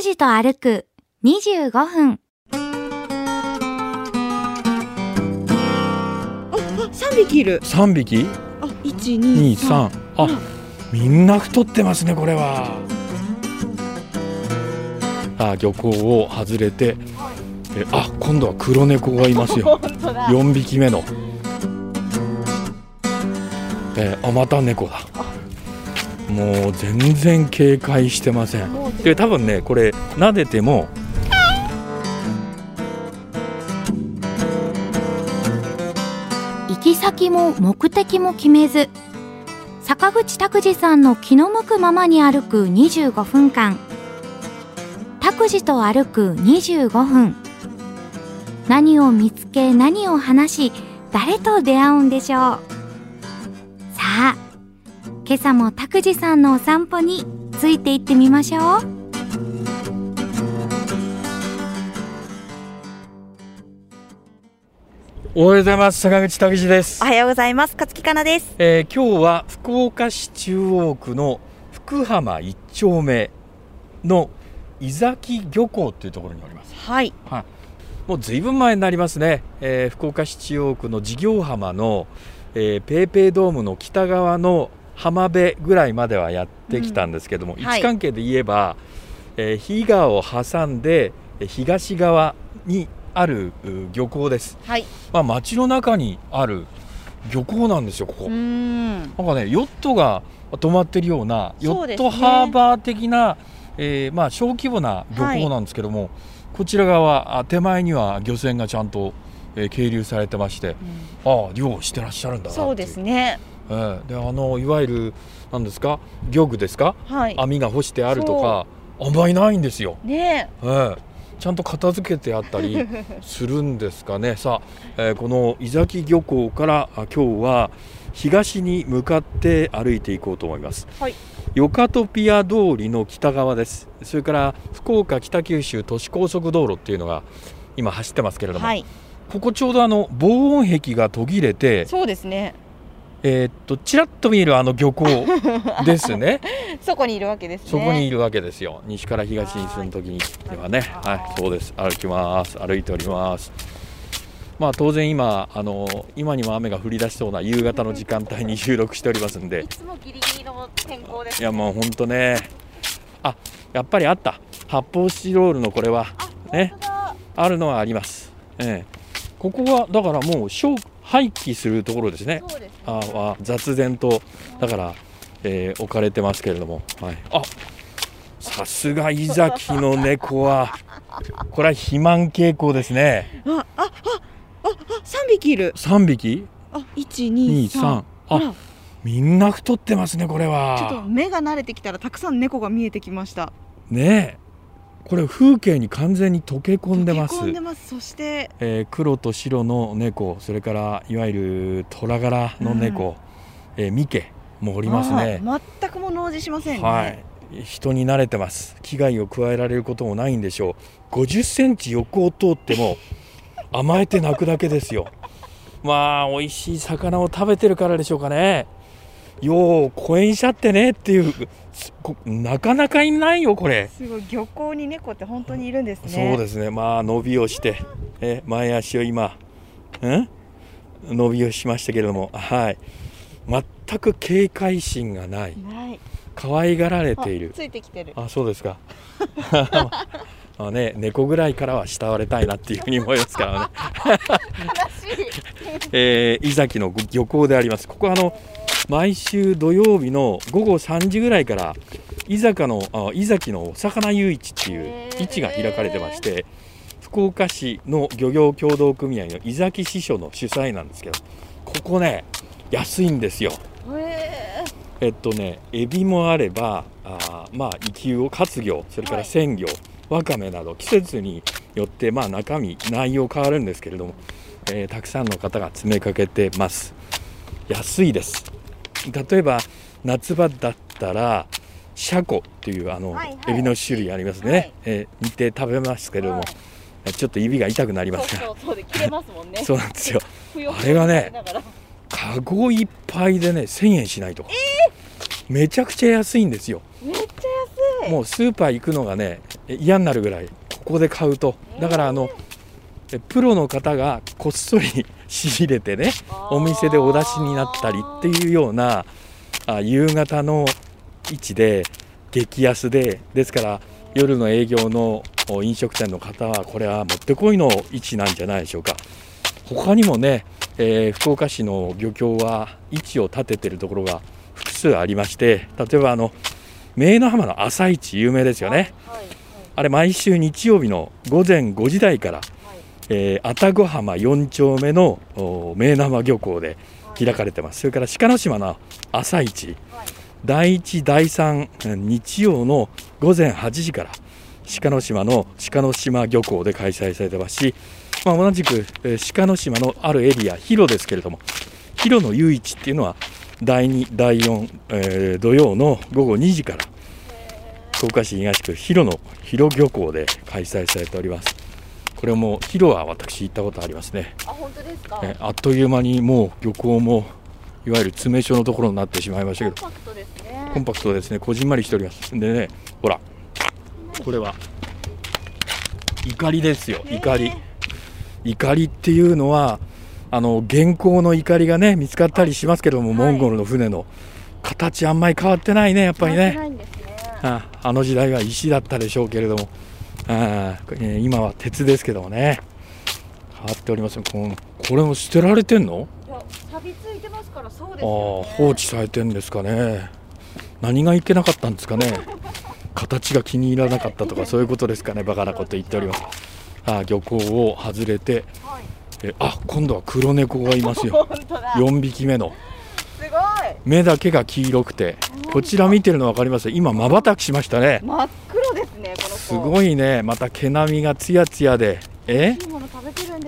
くじと歩く25分。あ、三匹いる。3匹？あ、一二三。23あみんな太ってますねこれはあ漁港を外れてえあ今度は黒猫がいますよ本当だ。4匹目のえあまた猫だもう全然警戒してませんで多分ねこれ撫でても行き先も目的も決めず、坂口拓司さんの気の向くままに歩く25分間。拓司と歩く25分。何を見つけ、何を話し、誰と出会うんでしょう。さあ、今朝も拓司さんのお散歩についていってみましょう。おはようございます坂口拓司ですお、はようございます。勝木かなです。えー今日は福岡市中央区の福浜一丁目の伊崎漁港っていうところにおりますはい。もうずいぶん前になりますね、えー福岡市中央区の事業浜の、えーペイペイドームの北側の浜辺ぐらいまではやってきたんですけども、んはい位置関係で言えば、えー比嘉を挟んでえー東側にあるう漁港です、はい。まあ、街の中にある漁港なんですよここ。なんかねヨットが止まってるようなヨットハーバー的な、えーまあ、小規模な漁港なんですけども、こちら側あ手前には漁船がちゃんと、えー係留されてましてああ漁をしてらっしゃるんだなそうですね。えーであのいわゆるなんですか漁具ですか？はい。網が干してあるとかあんまりないんですよ、ねえ。ーちゃんと片付けてあったり するんですかね。さあ、えーこの伊崎漁港からあ今日は東に向かって歩いていこうと思います。はい。ヨカトピア通りの北側です。それから福岡北九州都市高速道路っていうのが今走ってますけれども、はい。ここちょうどあの防音壁が途切れてそうですね。えーっとちらっと見えるあの漁港 ですね。そこにいるわけですね。そこにいるわけですよ。西から東に進む時に。ではね。はいそうです。歩きます。歩いております。まあ当然今あの今にも雨が降り出しそうな夕方の時間帯に 収録しておりますんで。いつもギリギリの天候です、いやもう本当ね。あやっぱりあった。発泡スチロールのこれは。ね。あるのはあります。ええ。ここはだからもう消廃棄するところですね。す、ね。ああ雑然とだから、えー置かれてますけれども、はい、あさすが伊崎の猫は。これは肥満傾向ですね。あ、あ、あ、あ、あ、三匹いる。3匹？あ、一二23三。あみんな太ってますねこれちょっとは目が慣れてきたらたくさん猫が見えてきました。ねえこれ風景に完全に溶け込んでます。そしてえー黒と白の猫それからいわゆる虎柄の猫、えーミケもおりますね。はい。全くも農事しませんね。はい、人に慣れてます。危害を加えられることもないんでしょう。50センチ横を通っても甘えて泣くだけですよ。まあ美味しい魚を食べてるからでしょうかねよう公園しちゃってねっていうなかなかいないよこれ。すごい漁港に猫って本当にいるんですね。そうですね。まあ伸びをしてえ前足を今ん伸びをしましたけれどもはい。全く警戒心がない。ない。可愛がられている。あついてきてる。あそうですか。あね猫ぐらいからは慕われたいなっていうふうに思いますからね、らしい。えー、伊崎の漁港であります。ここはあの毎週土曜日の午後3時ぐらいから伊坂のあ伊崎のお魚誘市っていう市が開かれてまして福岡市の漁業協同組合の伊崎支所の主催なんですけどここね安いんですよへえっとね、エビもあれば、あーまあ、生き魚、活魚、それから鮮魚、わかめなど、季節によって、まあ、中身、内容変わるんですけれども、えーたくさんの方が詰めかけてます。安いです。例えば、夏場だったら、シャコっていうあの、はいはいエビの種類ありますね。はいえー煮て食べますけれども、はいちょっと指が痛くなりーますが、そうそうそうで切れますもんね。そうなんですよ。あれがねしながらカゴいっぱいでね、1000円しないとか。めちゃくちゃ安いんですよ。めっちゃ安い。もうスーパー行くのがね、え嫌になるぐらいここで買うとだからあのえプロの方がこっそり仕入れてねお店でお出しになったりっていうようなあ夕方の位置で激安でですから夜の営業のお飲食店の方はこれはもってこいの位置なんじゃないでしょうか。他にもね、えー福岡市の漁協は位置を立ててるところが複数ありまして例えばあの明の浜の朝市有名ですよね。はいあれ毎週日曜日の午前5時台から、はいえー愛宕浜4丁目のお明の浜漁港で開かれてます。それから鹿の島の朝市。第1第3日曜の午前8時から鹿の島の鹿の島漁港で開催されてますし、まあ、同じくえー鹿の島のあるエリア広ですけれども広の唯一っていうのは第2第4、えー土曜の午後2時から福岡市東区広の広漁港で開催されております。これも広は私行ったことありますね。あ本当ですか？えあっという間にもう漁港もいわゆる詰め所のところになってしまいましたけど。コンパクトですね。コンパクトですね。こじんまりしております。でねほら。これは怒りですよ。怒り。怒りっていうのはあの現行の怒りがね見つかったりしますけども、はい。モンゴルの船の。形あんまり変わってないねやっぱりね。ああの時代は石だったでしょうけれどもあ、えー今は鉄ですけどもね。変わっておりますこのこれも捨てられてんの？いや錆びついてますからそうですああ放置されてんですかね。何がいけなかったんですかね。形が気に入らなかったとかそういうことですかね。バカなこと言っております。ああ漁港を外れて。はい。えあ今度は黒猫がいますよ。本当だ。4匹目の。すごい。目だけが黄色くて。こちら見てるの分かります？今まばたきしましたねすごいね。また毛並みがツヤツヤで。え？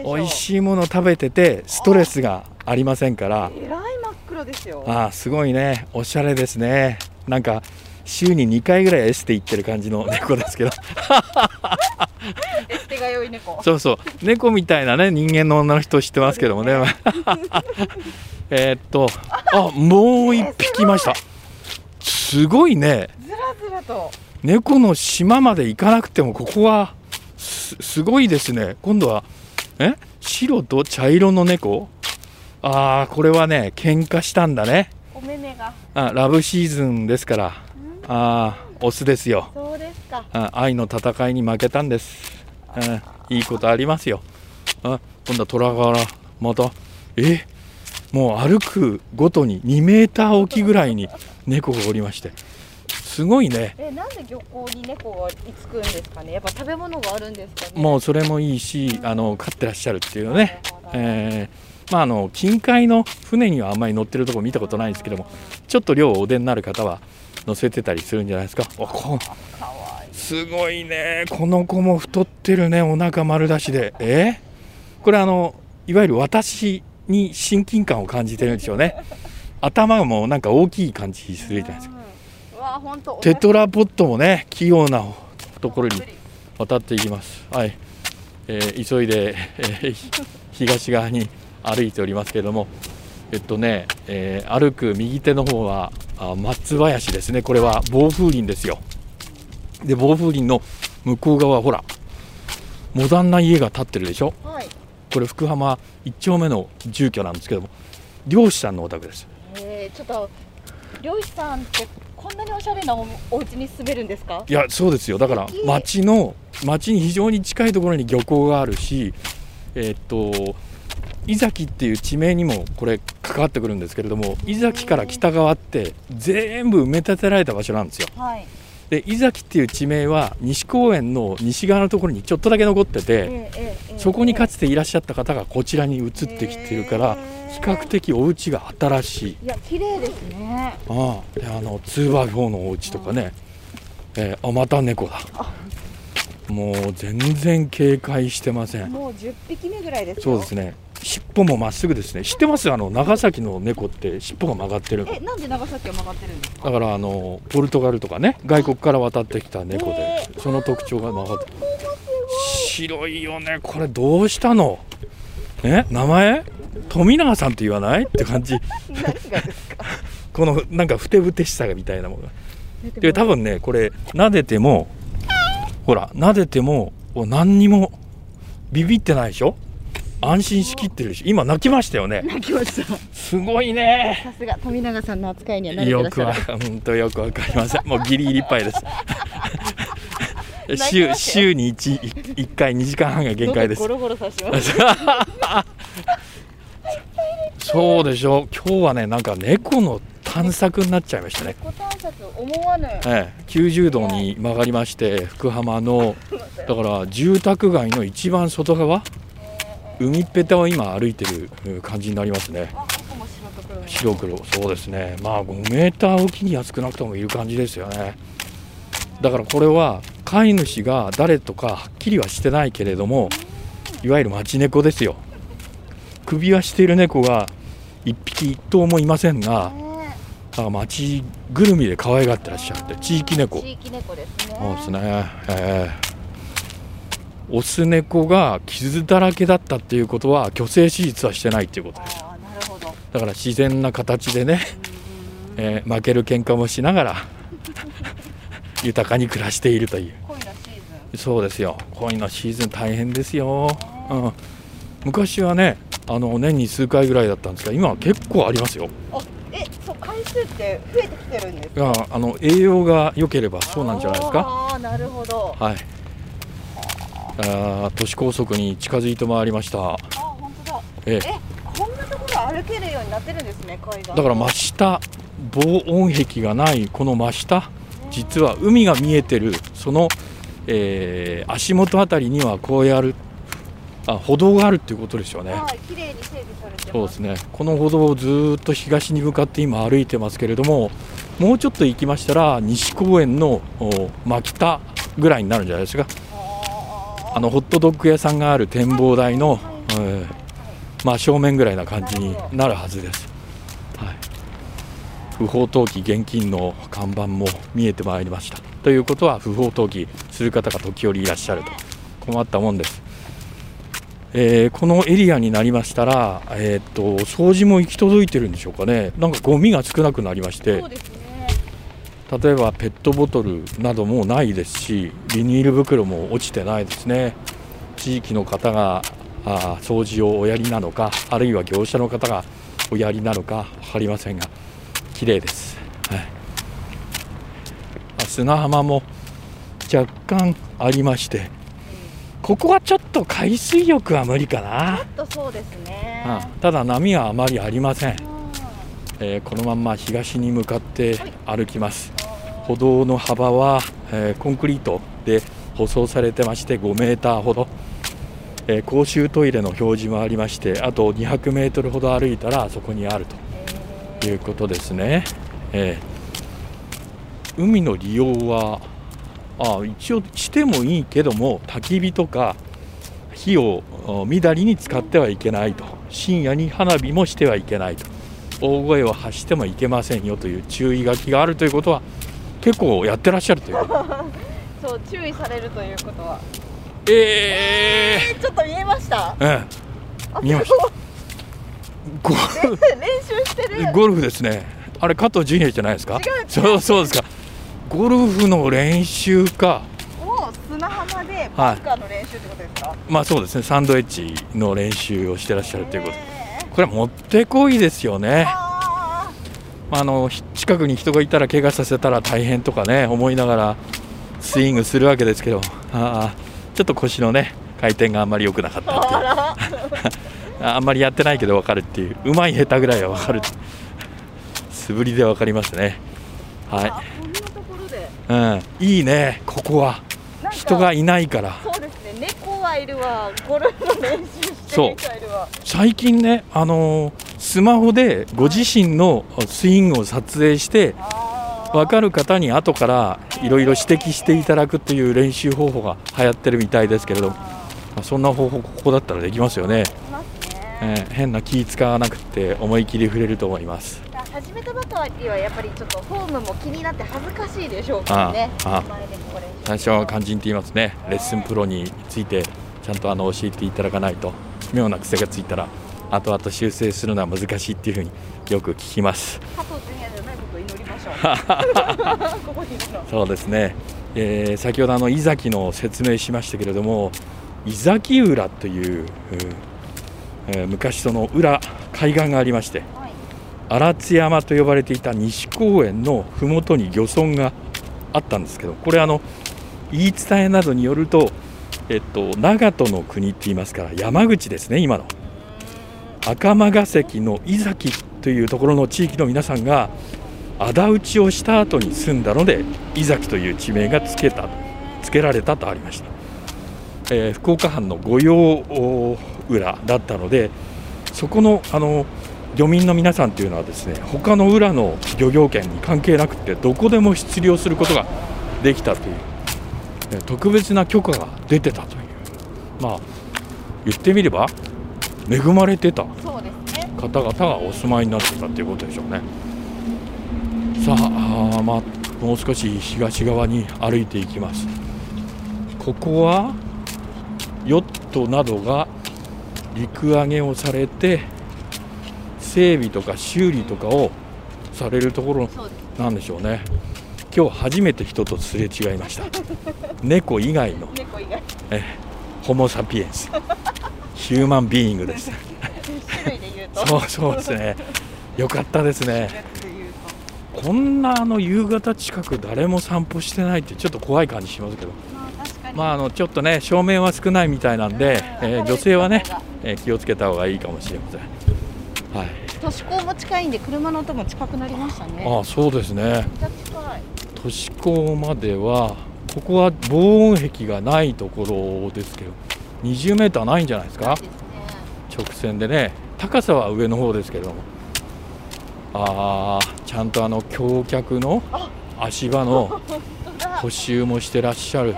美味しいもの食べててストレスがありませんから。えらい真っ黒ですよ。ああすごいね。おしゃれですね。なんか週に2回ぐらいエステ行ってる感じの猫ですけど。エステが良い猫。そうそう。猫みたいなね人間の女の人知ってますけどもね。えーっとあもう一匹いました。すごいね。ずらずらと猫の島まで行かなくてもここはすすごいですね。今度はえ？白と茶色の猫？ああこれはね喧嘩したんだね。お目目が。あラブシーズンですから。あーオスですよ。そうですか。あ愛の戦いに負けたんです、うんいいことありますよ。あ今度は虎柄またえ？もう歩くごとに2メーター置きぐらいに猫がおりましてすごいね。えなんで漁港に猫が居つくんですかね？やっぱ食べ物があるんですかね？もうそれもいいしあの飼ってらっしゃるっていうのね、えーまああの近海の船にはあんまり乗ってるとこ見たことないんですけどもちょっと量お出になる方は乗せてたりするんじゃないですか？あこかわいい。すごいね。この子も太ってるねお腹丸出しで。え？これあのいわゆる私に親近感を感じてるんでしょうね。頭がもうなんか大きい感じするじゃないですかテトラポットもね器用なところに渡っていきます。はい、えー急いで、えーひ 東側に歩いておりますけれども。えっとね、えー歩く右手の方はあ松林ですね。これは暴風林ですよ。で暴風林の向こう側ほらモダンな家が建ってるでしょ？はい。これ福浜1丁目の住居なんですけども漁師さんのお宅です。えー、ちょっと漁師さんってこんなにおしゃれなおお家に住めるんですか？いやそうですよ。だから町の町に非常に近いところに漁港があるしえーっと井崎っていう地名にもこれ関わってくるんですけれども井崎から北側って全部埋め立てられた場所なんですよ。はい。で井崎っていう地名は西公園の西側のところにちょっとだけ残っててええええそこにかつつていらっしゃった方がこちらに移ってきてるから比較的お家が新しい。いや綺麗ですね。ああであの 2x4 のお家とかね、えーあまた猫だ。もう全然警戒してません。もう10匹目ぐらいですよ。そうですね。尻尾もまっすぐですね。知ってます？あの長崎の猫って尻尾が曲がってるえなんで長崎は曲がってるんですか？だからあのポルトガルとかね外国から渡ってきた猫でえその特徴が曲がって白いよね。これどうしたの？え？名前？富永さんって言わない？って感じ。このなんかふてぶてしさみたいなものが。で多分ねこれ撫でてもほら撫でてもお何にもビビってないでしょ？安心しきってるし今泣きましたよね。泣きました。すごいね。さすが富永さんの扱いには慣れてらよくわっしゃる。本当よくわかりません。もうギリギリいっぱいです。週週に 1, 1回2時間半が限界です。ゴロゴロさしますそうでしょ今日はねなんか猫の探索になっちゃいましたね、ご探索思わぬええ、90度に曲がりまして福浜の だから住宅街の一番外側？海っぺたを今歩いてる感じになりますね。白黒そうですね。まあ5メーターおきには少なくともいる感じですよね。だからこれは飼い主が誰とかはっきりはしてないけれどもいわゆる町猫ですよ首輪している猫が1匹1頭もいませんがね。だから町ぐるみで可愛がってらっしゃって地域猫。地域猫ですね。そうですね、えーオス猫が傷だらけだったっていうことは虚勢手術はしてないっていうことです。ああなるほど。だから自然な形でね、えー負ける喧嘩もしながら 豊かに暮らしているという。恋のシーズン。そうですよ。恋のシーズン大変ですよ、うん、昔はねあの年に数回ぐらいだったんですが今は結構ありますよ。あえそう回数って増えてきてるんですいやあの栄養が良ければそうなんじゃないですか。ああなるほど。はい。あー都市高速に近づいてまいりました。あ本当だ。ええ。えこんなところ歩けるようになってるんですね海岸だから真下防音壁がないこの真下実は海が見えてるその、えー足元あたりにはこうやるあ歩道があるっていうことですよね。はい綺麗に整備されてそうですね。この歩道をずーっと東に向かって今歩いてますけれどももうちょっと行きましたら西公園のお真北ぐらいになるんじゃないですか。ああのホットドッグ屋さんがある展望台の、はい。えーまあ、正面ぐらいな感じになるはずです、はい、不法投棄現金の看板も見えてまいりました。ということは不法投棄する方が時折いらっしゃると。困ったもんです、えーこのエリアになりましたら、えーっと掃除も行き届いてるんでしょうかね。なんかゴミが少なくなりまして。ね例えばペットボトルなどもないですしビニール袋も落ちてないですね。地域の方があ掃除をおやりなのかあるいは業者の方がおやりなのか分かりませんが綺麗です、はい、砂浜も若干ありましてここはちょっと海水浴は無理かな、ちょっとそうですね。うん。ただ波はあまりありません、うんえーこのまんま東に向かって歩きます。歩道の幅は、えーコンクリートで舗装されてまして5メーターほど、えー公衆トイレの表示もありましてあと200メートルほど歩いたらそこにあるということですね、えー海の利用はあ一応してもいいけども焚き火とか火をおみだりに使ってはいけないと。深夜に花火もしてはいけないと。大声を発してもいけませんよという注意書きがあるということは結構やってらっしゃるという。そう注意されるということは。ええちょっと見えました。ー、え。あ見えましそうゴル 練習してる。ゴルフですね。あれ加藤ジュニアじゃないですか？そうそうですかゴルフの練習か。を砂浜でバンカーの練習ってことですか、まあそうですねサンドエッジの練習をしてらっしゃるということえこれはもってこいですよね。ー。あまああのひ近くに人がいたら怪我させたら大変とかね思いながらスイングするわけですけど。あーちょっと腰のね回転があんまり良くなかったっていう。ー あんまりやってないけど分かるっていう。うまい下手ぐらいは分かる。素振りで分かりますね。あはい、うん、いいねここは。人がいないから。そうですね。猫はいるわ。ゴルフの練習してる人はいるわ。最近ねあのースマホでご自身のスイングを撮影してあー。分かる方に後からいろいろ指摘していただくという練習方法が流行ってるみたいですけれども、まあそんな方法ここだったらできますよね、いますね、えー変な気使わなくて思い切り触れると思います始めたばかりはやっぱりちょっとフォームも気になって恥ずかしいでしょうからね。最初は肝心って言いますね。レッスンプロについてちゃんとあの教えていただかないと。妙な癖がついたら後々修正するのは難しいっていうふうによく聞きます。加藤ジュニアじゃないことを祈りましょう。ここにいるのそうですね。えー先ほどあの井崎の説明しましたけれども井崎浦という、うんえー昔その浦海岸がありましてはい荒津山と呼ばれていた西公園の麓に漁村があったんですけどこれあの言い伝えなどによると、えっと、長門の国って言いますから山口ですね今の。赤間ヶ関の井崎というところの地域の皆さんが仇討ちをした後に住んだので井崎という地名がつけたつけられたとありました、えー福岡藩の御用お浦だったのでそこのあの漁民の皆さんというのはですね他の浦の漁業権に関係なくてどこでも出漁することができたというえー特別な許可が出てたというまあ言ってみれば恵まれてた方々がお住まいになってたということでしょうね。さあまあもう少し東側に歩いていきます。ここはヨットなどが陸揚げをされて整備とか修理とかをされるところなんでしょうね。今日初めて人とすれ違いました。猫以外の。えホモ・サピエンス。ヒューマンビーイングです。種類で言うと。そうそうですね。よかったですね。こんなあの夕方近く誰も散歩してないってちょっと怖い感じしますけど。まあああのちょっとね照明は少ないみたいなんで、えー女性はね、えー気をつけた方がいいかもしれません。はい都市高も近いんで車の音も近くなりましたね。ああそうですね。めっちゃ近い。都市高まではここは防音壁がないところですけど20メーターないんじゃないですか？ですね。直線でね。高さは上の方ですけれども。あーちゃんとあの橋脚の足場の補修もしてらっしゃる。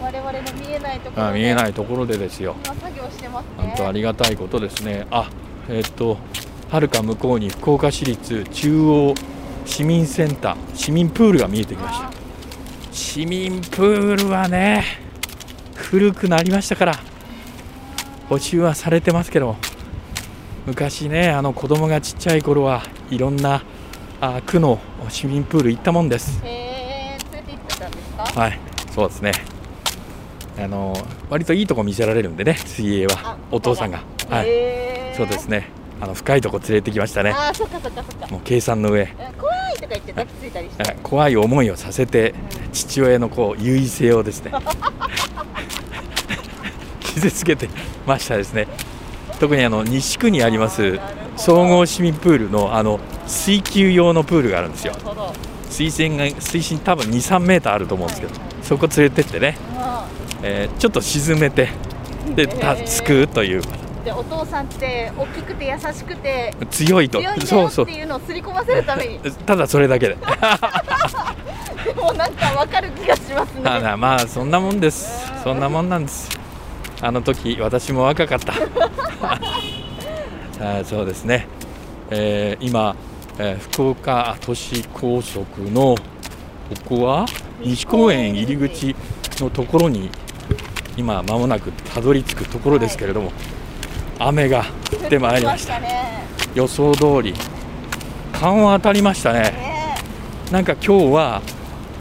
我々の見えないところあ見えないいところでですよ。今作業してますね。本当ありがたいことですね。あえっとはるか向こうに福岡市立中央市民センター市民プールが見えてきました。あ市民プールはね古くなりましたから補修はされてますけど昔ねあの子供がちっちゃい頃はいろんなあ区の市民プール行ったもんです。へえ連れて行ってたんですか？はいそうですね。あの割といいとこ見せられるんでね水泳は。あお父さんが。はい。へーそうですね。あの深いとこ連れてきましたね。あーそっかそっかそっか。もう計算の上。え怖いとか言って抱きついたりして。はい 怖い思いをさせて父親のこう優位性をですね。傷つけてましたですね。特にあの西区にあります総合市民プールのあの水球用のプールがあるんですよ。水深が水深多分23メーターあると思うんですけどそこ連れてってね、あえーちょっと沈めてでたすくうという。ーでお父さんって大きくて優しくて強いと。強いそうそう。よっていうのを刷り込ませるために。ただそれだけで。でもなんかわかる気がしますね。まあまあそんなもんです。そんなもんなんです。あの時私も若かった。あそうですね、えー今、えー福岡都市高速のここは西公園入り口のところに今まもなくたどり着くところですけれども、雨が降ってまいりました。ね。予想通り。緩和当たりましたね。ね。なんか今日は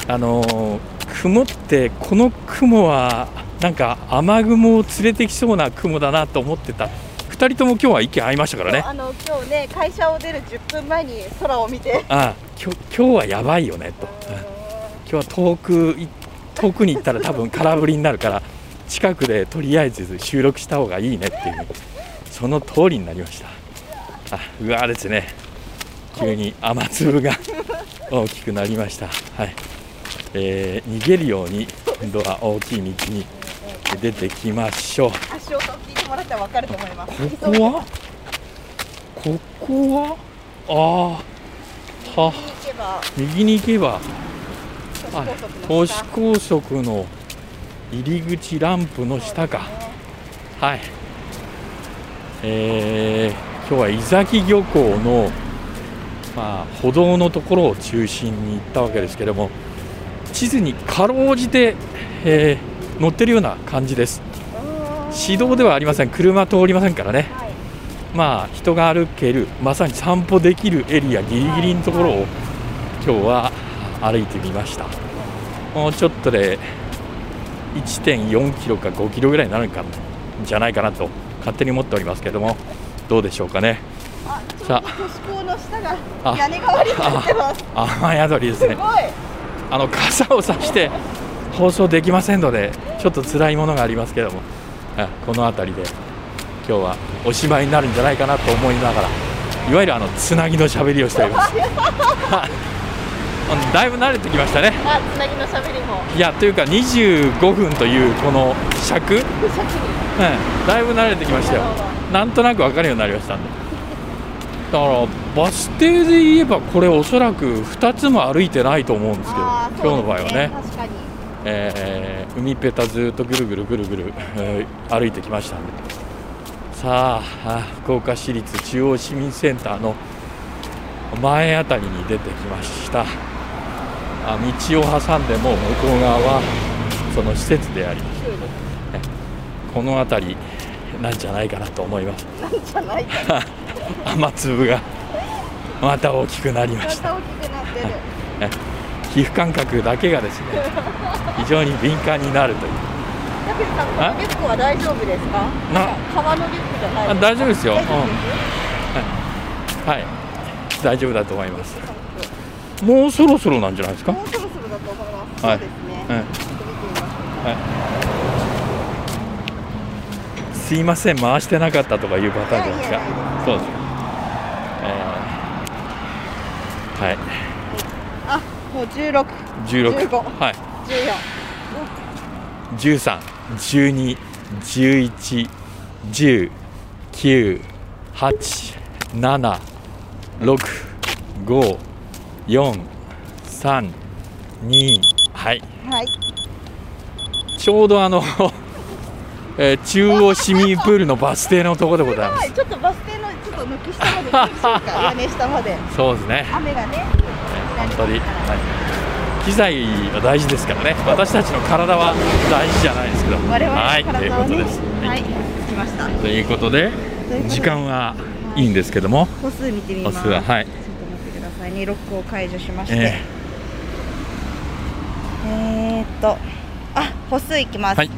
あのー雲ってこの雲はなんか雨雲を連れてきそうな雲だなと思ってた。2人とも今日は意見合いましたからね。あの今日ね会社を出る10分前に空を見て。ああ今日今日はやばいよねと、うん今日は遠くい遠くに行ったら多分空振りになるから近くでとりあえず収録した方がいいねっていうその通りになりました。あうわーですね。急に雨粒が 大きくなりました。はい、えー逃げるように今度は大きい道に出てきましょう。足音を聞いてもらったらわかると思います。ここは？ここは？ああ右に行けば都市高都速の入り口ランプの下か。はいえー今日は井崎漁港の、まあ、歩道のところを中心に行ったわけですけども地図にかろうじて、えー載ってるような感じです。市道ではありません。車通りませんからね。はい。まあ人が歩けるまさに散歩できるエリアギリギリのところを今日は歩いてみました。もうちょっとで1.4キロか5キロぐらいになるかじゃないかなと勝手に思っておりますけどもどうでしょうかねさあ屋根代わりになってます。雨宿りですね。あの傘を差して放送できませんのでちょっと辛いものがありますけどもあこの辺りで今日はおしまいになるんじゃないかなと思いながらいわゆるあのつなぎのしゃべりをしておりますだいぶ慣れてきましたね。あ、つなぎのしゃべりも。いやというか25分というこの尺、うん。だいぶ慣れてきましたよ。なんとなく分かるようになりましたんで。だからバス停で言えばこれおそらく2つも歩いてないと思うんですけどあー今日の場合はね。確かに。えー海っぺたずっとぐるぐるぐるぐる、えー歩いてきましたんで。さああ福岡市立中央市民センターの前あたりに出てきましたあ道を挟んでも向こう側はその施設であります。この辺りなんじゃないかなと思います。なんじゃないか。雨粒がまた大きくなりまました。た大きくなってる。皮膚感覚だけがですね 非常に敏感になるという。さん、リュックは大丈夫ですか？な？革のリュックじゃないあ大丈夫ですよ。大丈夫ですはい。大丈夫だと思いますもうそろそろなんじゃないですか？もうそろそろだと思います。はい。そうですね。うんちょっと見てみましょう。すいません回してなかったとかいうパターンじゃないですか？そうですえー。はい。あ、もう十六、16 15はい。十四。13、12、11、10、9、8、7、6、5、4、3、2、はい、はい。ちょうどあの、えー中央市民プールのバス停のところでございます。はい、ちょっとバス停のちょっと抜き下まで。屋根下まで。そうですね。雨がね。本当に、はい、機材は大事ですからね。私たちの体は大事じゃないですけど。我々はい、のという。ことです。はい。着きました。ということでということで時間はいいんですけども、歩数見てみます。歩数ははいちょっと待ってくださいね。ロックを解除しまして。ええ。ー、っと、あ、歩数いきます。はい。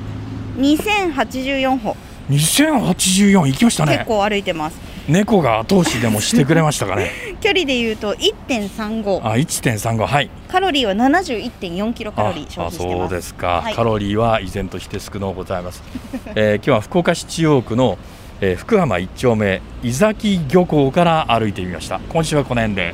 2084歩、ー、2084行きましたね。結構歩いてます。猫が後押しでもしてくれましたかね。距離で言うと1.35、あ1.35はい。カロリーは71.4キロカロリー消あ費してます。そうですか、はい。カロリーは依然として少のうございます、えー今日は福岡市中央区の、えー福浜一丁目伊崎漁港から歩いてみました。今週はこの辺で